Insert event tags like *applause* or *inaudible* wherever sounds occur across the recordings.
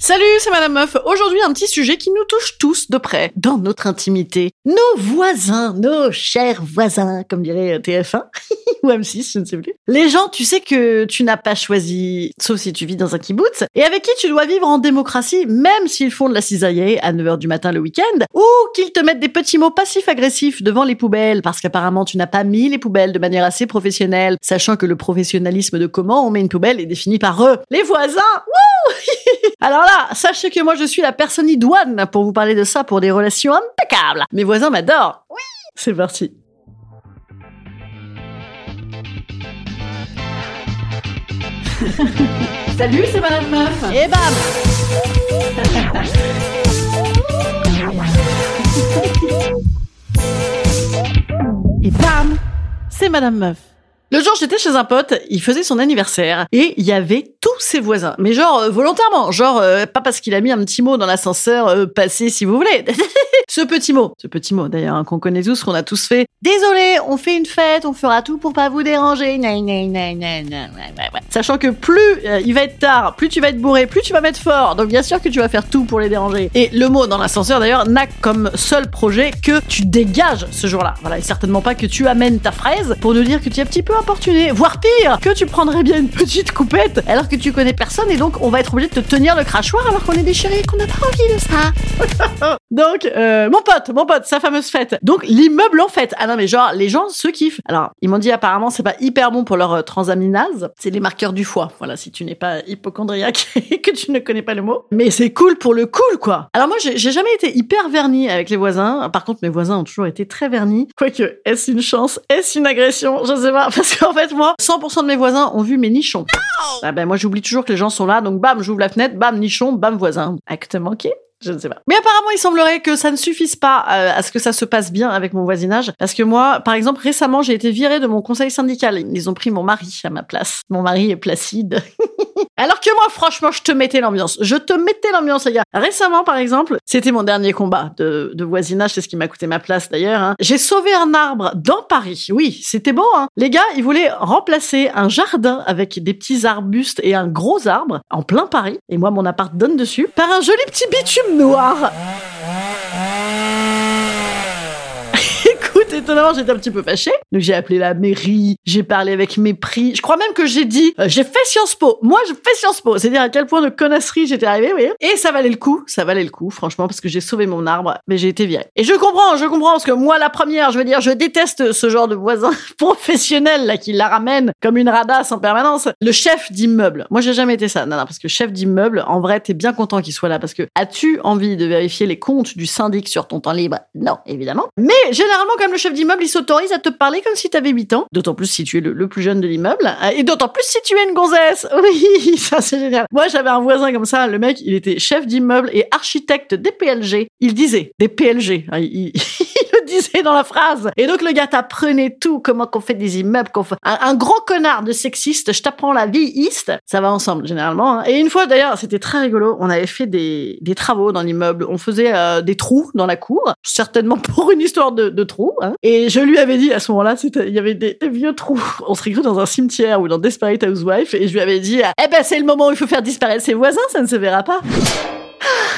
Salut, c'est Madame Meuf. Aujourd'hui, un petit sujet qui nous touche tous de près, dans notre intimité. Nos voisins, nos chers voisins, comme dirait TF1 *laughs* ou M6, je ne sais plus. Les gens, tu sais que tu n'as pas choisi, sauf si tu vis dans un kibbutz, et avec qui tu dois vivre en démocratie, même s'ils font de la cisaille à 9h du matin le week-end, ou qu'ils te mettent des petits mots passifs-agressifs devant les poubelles, parce qu'apparemment tu n'as pas mis les poubelles de manière assez professionnelle, sachant que le professionnalisme de comment on met une poubelle est défini par eux. Les voisins, wouh *laughs* Alors là, sachez que moi je suis la personne idoine pour vous parler de ça pour des relations impeccables. Mes voisins m'adorent. Oui, c'est parti. *laughs* Salut, c'est Madame Meuf. Et bam. *laughs* Et bam, c'est Madame Meuf. Le jour, j'étais chez un pote, il faisait son anniversaire et il y avait ses voisins. Mais genre euh, volontairement, genre euh, pas parce qu'il a mis un petit mot dans l'ascenseur, euh, passez si vous voulez. *laughs* ce petit mot, ce petit mot d'ailleurs hein, qu'on connaît tous, qu'on a tous fait. Désolé, on fait une fête, on fera tout pour pas vous déranger. Sachant que plus il va être tard, plus tu vas être bourré, plus tu vas mettre fort. Donc bien sûr que tu vas faire tout pour les déranger. Et le mot dans l'ascenseur d'ailleurs n'a comme seul projet que tu dégages ce jour-là. Voilà, et certainement pas que tu amènes ta fraise pour nous dire que tu es un petit peu importuné, voire pire, que tu prendrais bien une petite coupette alors que tu connais personne et donc on va être obligé de te tenir le crachoir alors qu'on est déchiré et qu'on n'a pas envie de ça. *laughs* donc, euh, mon pote, mon pote, sa fameuse fête. Donc, l'immeuble en fait. Ah non, mais genre, les gens se kiffent. Alors, ils m'ont dit apparemment, c'est pas hyper bon pour leur euh, transaminase. C'est les marqueurs du foie. Voilà, si tu n'es pas hypochondriaque *laughs* et que tu ne connais pas le mot. Mais c'est cool pour le cool, quoi. Alors moi, j'ai jamais été hyper verni avec les voisins. Par contre, mes voisins ont toujours été très vernis. Quoique, est-ce une chance? Est-ce une agression? Je sais pas. *laughs* Parce qu'en fait, moi, 100% de mes voisins ont vu mes nichons. Ah ben, moi, j'oublie toujours que les gens sont là. Donc, bam, j'ouvre la fenêtre, bam, nichon, bam, voisin. Acte manqué je ne sais pas. Mais apparemment, il semblerait que ça ne suffise pas euh, à ce que ça se passe bien avec mon voisinage. Parce que moi, par exemple, récemment, j'ai été virée de mon conseil syndical. Ils ont pris mon mari à ma place. Mon mari est placide. *laughs* Alors que moi, franchement, je te mettais l'ambiance. Je te mettais l'ambiance, les gars. Récemment, par exemple, c'était mon dernier combat de, de voisinage. C'est ce qui m'a coûté ma place, d'ailleurs. Hein. J'ai sauvé un arbre dans Paris. Oui, c'était beau, hein. Les gars, ils voulaient remplacer un jardin avec des petits arbustes et un gros arbre en plein Paris. Et moi, mon appart donne dessus par un joli petit bitume noir. Étonnamment, j'étais un petit peu fâchée. Donc j'ai appelé la mairie, j'ai parlé avec mépris. Je crois même que j'ai dit, euh, j'ai fait Sciences Po. Moi, je fais Sciences Po. C'est-à-dire à quel point de connasserie j'étais arrivée, oui. Et ça valait le coup, ça valait le coup, franchement, parce que j'ai sauvé mon arbre, mais j'ai été virée. Et je comprends, je comprends, parce que moi, la première, je veux dire, je déteste ce genre de voisin *laughs* professionnel, là, qui la ramène comme une radasse en permanence. Le chef d'immeuble. Moi, j'ai jamais été ça. Non, non, parce que chef d'immeuble, en vrai, t'es bien content qu'il soit là, parce que as-tu envie de vérifier les comptes du syndic sur ton temps libre? Non, évidemment. Mais généralement, comme le chef d'immeuble, il s'autorise à te parler comme si t'avais 8 ans. D'autant plus si tu es le, plus jeune de l'immeuble. Et d'autant plus si tu es une gonzesse. *laughs* Oui, ça c'est génial. Moi, j'avais un voisin comme ça. Le mec, il était chef d'immeuble et architecte des PLG. Il disait des PLG. Le *laughs* disait dans la phrase. Et donc, le gars t'apprenait tout. Comment qu'on fait des immeubles, qu'on fait... Un, gros connard de sexiste. Je t'apprends la vie east. Ça va ensemble, généralement. Hein. Et une fois, d'ailleurs, c'était très rigolo. On avait fait des, des travaux dans l'immeuble. On faisait euh, des trous dans la cour. Certainement pour une histoire de, de trous. Hein. Et je lui avais dit à ce moment-là, il y avait des, vieux trous. On se cru dans un cimetière ou dans Desperate Housewife et je lui avais dit, eh ben c'est le moment où il faut faire disparaître ses voisins, ça ne se verra pas.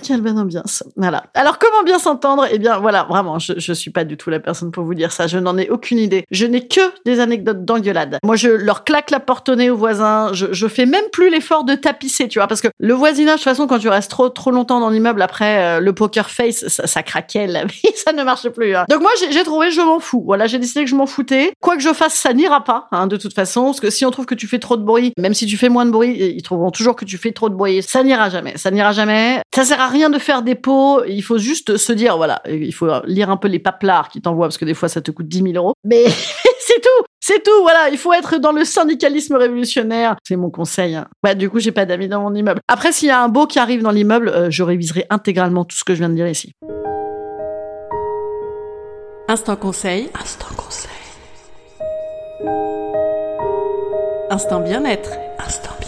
Quelle bonne ambiance. Voilà. Alors, comment bien s'entendre? Eh bien, voilà, vraiment, je, je suis pas du tout la personne pour vous dire ça. Je n'en ai aucune idée. Je n'ai que des anecdotes d'engueulade. Moi, je leur claque la porte au nez aux voisins. Je, je fais même plus l'effort de tapisser, tu vois, parce que le voisinage, de toute façon, quand tu restes trop, trop longtemps dans l'immeuble, après, euh, le poker face, ça, ça craquait, la vie, *laughs* ça ne marche plus. hein. Donc, moi, j'ai j'ai trouvé, je m'en fous. Voilà, j'ai décidé que je m'en foutais. Quoi que je fasse, ça n'ira pas, hein, de toute façon, parce que si on trouve que tu fais trop de bruit, même si tu fais moins de bruit, ils trouveront toujours que tu fais trop de bruit. Ça n'ira jamais. Ça n'ira jamais. Ça sert à rien de faire des pots. Il faut juste se dire, voilà, il faut lire un peu les paplards qui t'envoient, parce que des fois, ça te coûte 10 000 euros. Mais *laughs* c'est tout. C'est tout, voilà, il faut être dans le syndicalisme révolutionnaire. C'est mon conseil. hein. Du coup, j'ai pas d'amis dans mon immeuble. Après, s'il y a un beau qui arrive dans l'immeuble, euh, je réviserai intégralement tout ce que je viens de dire ici. Instant conseil. Instant conseil. Instant bien-être. Instant bien-être.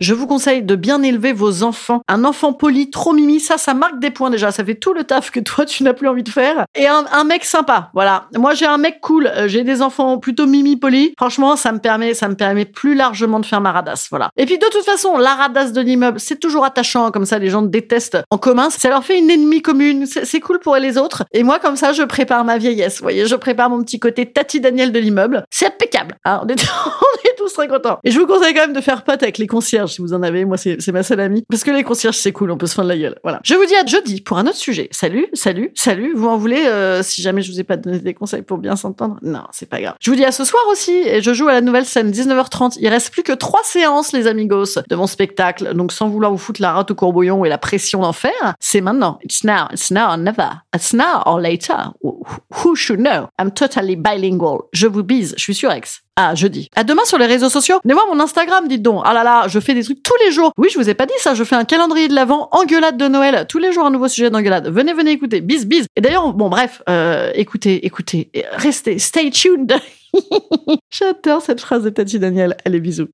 Je vous conseille de bien élever vos enfants. Un enfant poli, trop mimi, ça, ça marque des points déjà. Ça fait tout le taf que toi, tu n'as plus envie de faire. Et un, un mec sympa, voilà. Moi, j'ai un mec cool. euh, J'ai des enfants plutôt mimi poli. Franchement, ça me permet, ça me permet plus largement de faire ma radasse, voilà. Et puis, de toute façon, la radasse de l'immeuble, c'est toujours attachant. Comme ça, les gens te détestent en commun. Ça leur fait une ennemie commune. C'est cool pour les autres. Et moi, comme ça, je prépare ma vieillesse. Vous voyez, je prépare mon petit côté Tati Daniel de l'immeuble. C'est impeccable. hein. on, est, *laughs* on est tous très contents. Et je vous conseille quand même de faire pote avec les concierges si vous en avez. Moi, c'est ma seule amie. Parce que les concierges, c'est cool. On peut se fendre la gueule. Voilà. Je vous dis à jeudi pour un autre sujet. Salut, salut, salut. Vous en voulez euh, si jamais je vous ai pas donné des conseils pour bien s'entendre? Non, c'est pas grave. Je vous dis à ce soir aussi. Et je joue à la nouvelle scène 19h30. Il reste plus que trois séances, les amigos, de mon spectacle. Donc, sans vouloir vous foutre la rate au courbouillon et la pression d'en faire, c'est maintenant. It's now. It's now or never. It's now or later. Who should know? I'm totally bilingual. Je vous bise. Je suis sur X. Ah, jeudi. À demain sur les réseaux sociaux. Venez voir mon Instagram, dites donc. Ah là là, je fais des trucs tous les jours. Oui, je vous ai pas dit ça. Je fais un calendrier de l'avant, engueulade de Noël. Tous les jours, un nouveau sujet d'engueulade. Venez, venez écouter. Bis, bis. Et d'ailleurs, bon, bref, euh, écoutez, écoutez. Restez, stay tuned. *laughs* J'adore cette phrase de Tati Daniel. Allez, bisous.